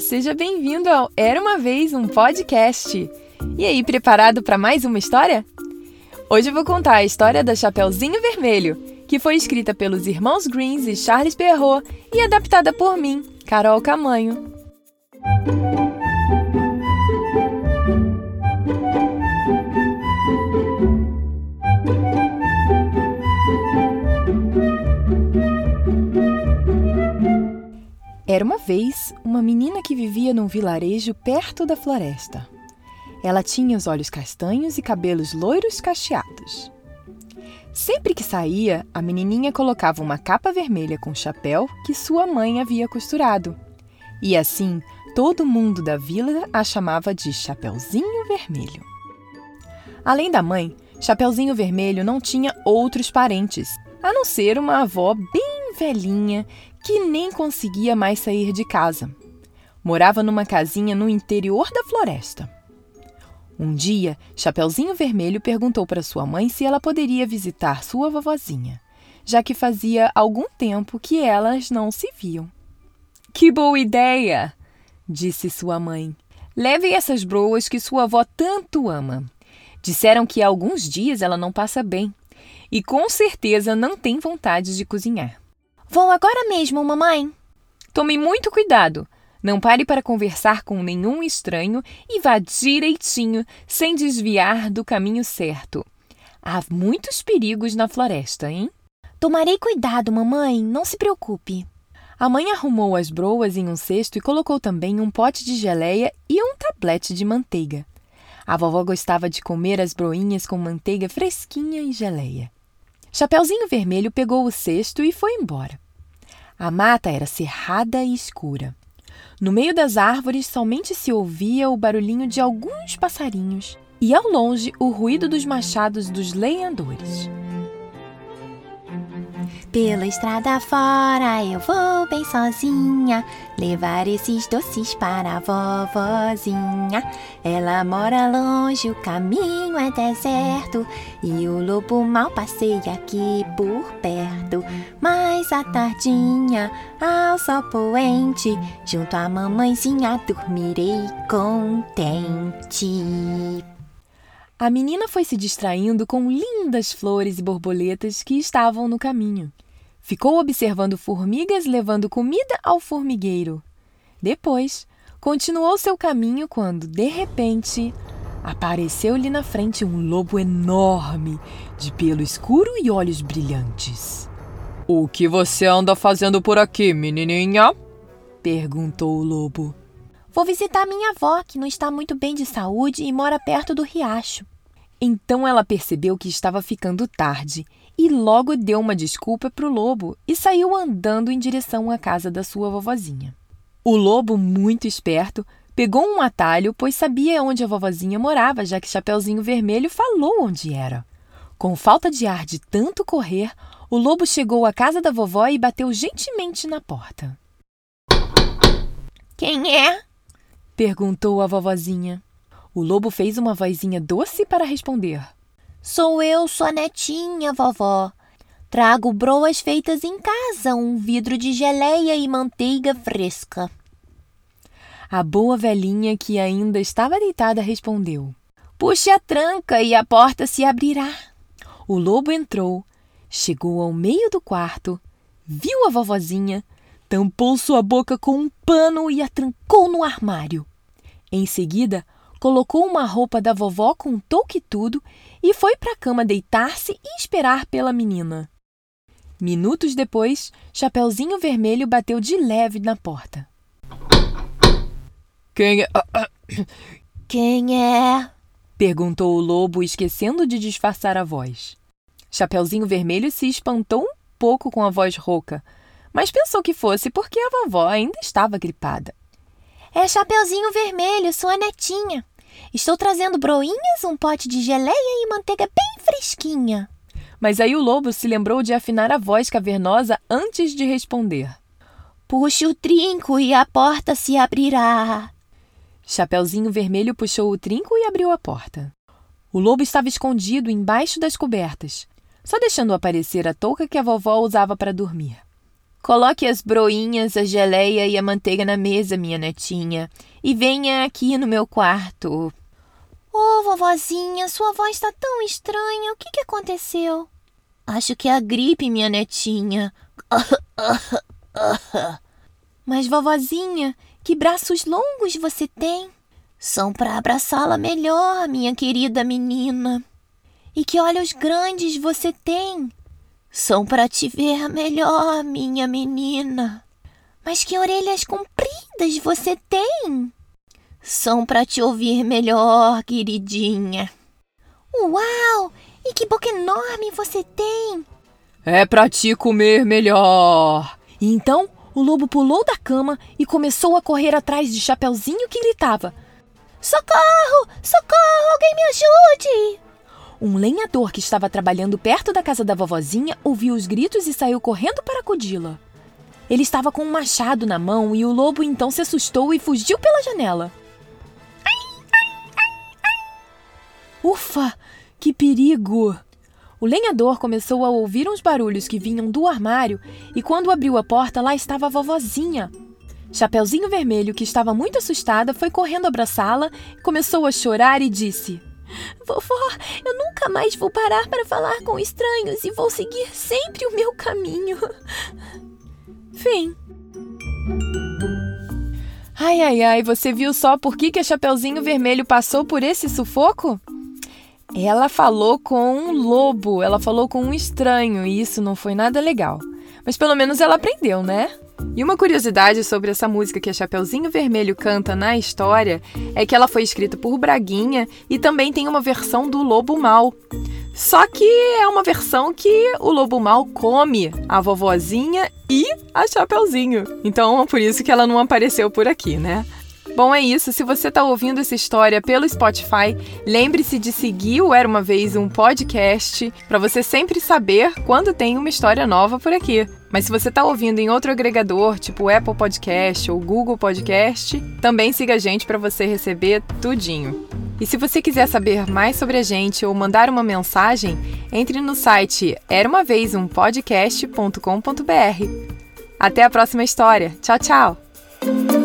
Seja bem-vindo ao Era uma vez um podcast. E aí, preparado para mais uma história? Hoje eu vou contar a história da Chapeuzinho Vermelho, que foi escrita pelos irmãos Greens e Charles Perrault e adaptada por mim, Carol Camanho. Vez uma menina que vivia num vilarejo perto da floresta. Ela tinha os olhos castanhos e cabelos loiros cacheados. Sempre que saía, a menininha colocava uma capa vermelha com chapéu que sua mãe havia costurado. E assim, todo mundo da vila a chamava de Chapeuzinho Vermelho. Além da mãe, Chapeuzinho Vermelho não tinha outros parentes, a não ser uma avó bem velhinha que nem conseguia mais sair de casa. Morava numa casinha no interior da floresta. Um dia, Chapeuzinho Vermelho perguntou para sua mãe se ela poderia visitar sua vovozinha, já que fazia algum tempo que elas não se viam. Que boa ideia! disse sua mãe. Leve essas broas que sua avó tanto ama. Disseram que há alguns dias ela não passa bem e com certeza não tem vontade de cozinhar. Vou agora mesmo, mamãe. Tome muito cuidado. Não pare para conversar com nenhum estranho e vá direitinho, sem desviar do caminho certo. Há muitos perigos na floresta, hein? Tomarei cuidado, mamãe. Não se preocupe. A mãe arrumou as broas em um cesto e colocou também um pote de geleia e um tablete de manteiga. A vovó gostava de comer as broinhas com manteiga fresquinha e geleia. Chapeuzinho Vermelho pegou o cesto e foi embora. A mata era cerrada e escura. No meio das árvores somente se ouvia o barulhinho de alguns passarinhos e ao longe o ruído dos machados dos lenhadores. Pela estrada fora eu vou bem sozinha levar esses doces para a vovozinha. Ela mora longe, o caminho é deserto e o lobo mal passeia aqui por perto. Mas à tardinha, ao sol poente, junto à mamãezinha dormirei contente. A menina foi se distraindo com lindas flores e borboletas que estavam no caminho. Ficou observando formigas levando comida ao formigueiro. Depois, continuou seu caminho quando, de repente, apareceu-lhe na frente um lobo enorme, de pelo escuro e olhos brilhantes. O que você anda fazendo por aqui, menininha? perguntou o lobo. Vou visitar minha avó, que não está muito bem de saúde e mora perto do riacho. Então ela percebeu que estava ficando tarde e logo deu uma desculpa para o lobo e saiu andando em direção à casa da sua vovozinha. O lobo, muito esperto, pegou um atalho, pois sabia onde a vovozinha morava, já que Chapeuzinho Vermelho falou onde era. Com falta de ar de tanto correr, o lobo chegou à casa da vovó e bateu gentilmente na porta. Quem é? perguntou a vovozinha. O lobo fez uma vozinha doce para responder. Sou eu, sua netinha, vovó. Trago broas feitas em casa, um vidro de geleia e manteiga fresca. A boa velhinha, que ainda estava deitada, respondeu: Puxe a tranca e a porta se abrirá. O lobo entrou, chegou ao meio do quarto, viu a vovozinha, tampou sua boca com um pano e a trancou no armário. Em seguida, colocou uma roupa da vovó com um touque e tudo e foi para a cama deitar-se e esperar pela menina. Minutos depois, Chapeuzinho Vermelho bateu de leve na porta. Quem é? Quem é? perguntou o lobo, esquecendo de disfarçar a voz. Chapeuzinho Vermelho se espantou um pouco com a voz rouca, mas pensou que fosse porque a vovó ainda estava gripada. É Chapeuzinho Vermelho, sua netinha. Estou trazendo broinhas, um pote de geleia e manteiga bem fresquinha. Mas aí o lobo se lembrou de afinar a voz cavernosa antes de responder. Puxe o trinco e a porta se abrirá. Chapeuzinho Vermelho puxou o trinco e abriu a porta. O lobo estava escondido embaixo das cobertas, só deixando aparecer a touca que a vovó usava para dormir. Coloque as broinhas, a geleia e a manteiga na mesa, minha netinha, e venha aqui no meu quarto. Ô, oh, vovozinha, sua voz está tão estranha. O que, que aconteceu? Acho que é a gripe, minha netinha. Mas, vovozinha, que braços longos você tem? São para abraçá-la melhor, minha querida menina. E que olhos grandes você tem? São para te ver melhor, minha menina. Mas que orelhas compridas você tem? São para te ouvir melhor, queridinha. Uau! E que boca enorme você tem! É para te comer melhor. Então o lobo pulou da cama e começou a correr atrás de Chapeuzinho que gritava: Socorro! Socorro! Alguém me ajude! Um lenhador que estava trabalhando perto da casa da vovozinha ouviu os gritos e saiu correndo para acudi-la. Ele estava com um machado na mão e o lobo então se assustou e fugiu pela janela. Ufa! Que perigo! O lenhador começou a ouvir uns barulhos que vinham do armário e quando abriu a porta, lá estava a vovozinha. Chapeuzinho Vermelho, que estava muito assustada, foi correndo abraçá-la, começou a chorar e disse: Vovó, eu nunca mais vou parar para falar com estranhos e vou seguir sempre o meu caminho. Fim. Ai, ai, ai, você viu só por que, que a Chapeuzinho Vermelho passou por esse sufoco? Ela falou com um lobo, ela falou com um estranho e isso não foi nada legal. Mas pelo menos ela aprendeu, né? E uma curiosidade sobre essa música que a Chapeuzinho Vermelho canta na história é que ela foi escrita por Braguinha e também tem uma versão do Lobo Mal. Só que é uma versão que o Lobo Mal come a vovozinha e a Chapeuzinho. Então, por isso que ela não apareceu por aqui, né? Bom, é isso. Se você está ouvindo essa história pelo Spotify, lembre-se de seguir o Era uma Vez um podcast para você sempre saber quando tem uma história nova por aqui. Mas se você está ouvindo em outro agregador, tipo Apple Podcast ou Google Podcast, também siga a gente para você receber tudinho. E se você quiser saber mais sobre a gente ou mandar uma mensagem, entre no site era uma vez um podcast.com.br. Até a próxima história. Tchau, tchau.